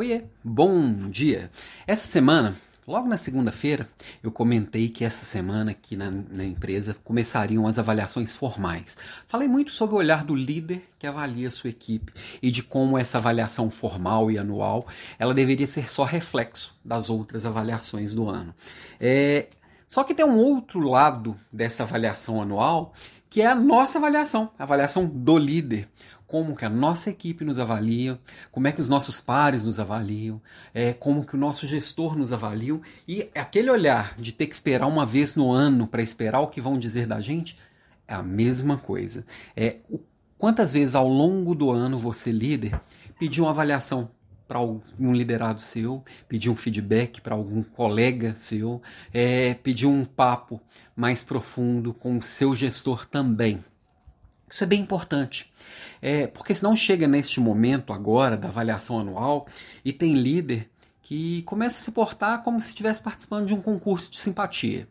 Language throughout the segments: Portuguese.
Oiê, bom dia! Essa semana, logo na segunda-feira, eu comentei que essa semana aqui na, na, empresa começariam as avaliações formais. Falei muito sobre o olhar do líder que avalia a sua equipe e de como essa avaliação formal e anual ela deveria ser só reflexo das outras avaliações do ano. É, só que tem um outro lado dessa avaliação anual que é a nossa avaliação, a avaliação do líder como que a nossa equipe nos avalia, como é que os nossos pares nos avaliam, é, como que o nosso gestor nos avalia e aquele olhar de ter que esperar uma vez no ano para esperar o que vão dizer da gente é a mesma coisa. É quantas vezes ao longo do ano você líder pediu uma avaliação para algum liderado seu, pediu um feedback para algum colega seu, é, pediu um papo mais profundo com o seu gestor também. Isso é bem importante. É, porque senão chega neste momento agora da avaliação anual e tem líder que começa a se portar como se estivesse participando de um concurso de simpatia.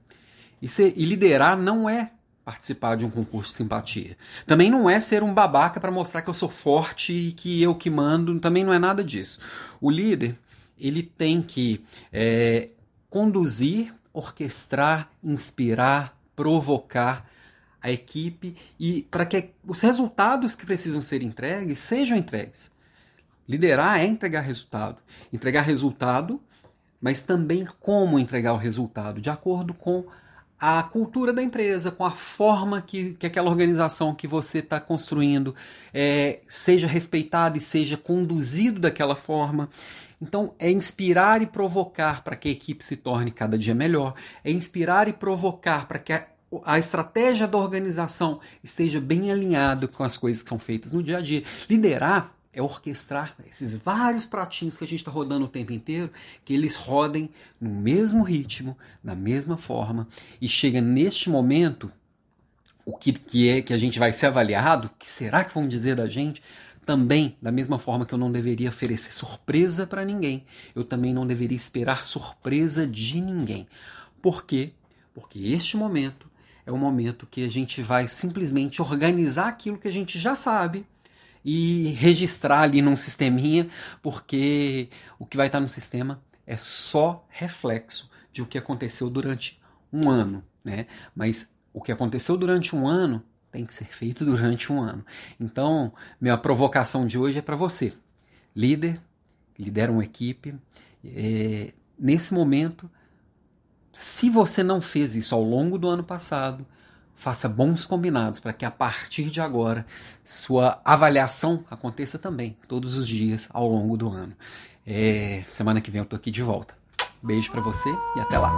E, ser, e liderar não é participar de um concurso de simpatia. Também não é ser um babaca para mostrar que eu sou forte e que eu que mando, também não é nada disso. O líder, ele tem que é, conduzir, orquestrar, inspirar, provocar a equipe e para que os resultados que precisam ser entregues sejam entregues. Liderar é entregar resultado. Entregar resultado, mas também como entregar o resultado, de acordo com a cultura da empresa, com a forma que, que aquela organização que você está construindo é, seja respeitada e seja conduzido daquela forma. Então, é inspirar e provocar para que a equipe se torne cada dia melhor, é inspirar e provocar para que a a estratégia da organização esteja bem alinhada com as coisas que são feitas no dia a dia. Liderar é orquestrar esses vários pratinhos que a gente está rodando o tempo inteiro, que eles rodem no mesmo ritmo, na mesma forma, e chega neste momento, o que, que é que a gente vai ser avaliado, o que será que vão dizer da gente? Também, da mesma forma que eu não deveria oferecer surpresa para ninguém, eu também não deveria esperar surpresa de ninguém. Por quê? Porque este momento é o momento que a gente vai simplesmente organizar aquilo que a gente já sabe e registrar ali num sisteminha, porque o que vai estar no sistema é só reflexo de o que aconteceu durante um ano, né? Mas o que aconteceu durante um ano tem que ser feito durante um ano. Então, minha provocação de hoje é para você, líder, lidera uma equipe. É, nesse momento, se você não fez isso ao longo do ano passado, faça bons combinados para que a partir de agora sua avaliação aconteça também todos os dias ao longo do ano. É, semana que vem eu tô aqui de volta. Beijo para você e até lá.